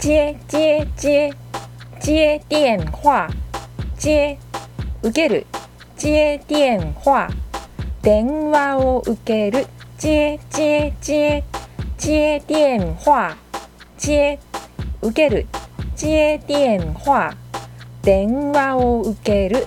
接接接接電話接受ける接電話電話を受ける接接接接電話接受ける接電話電話を受ける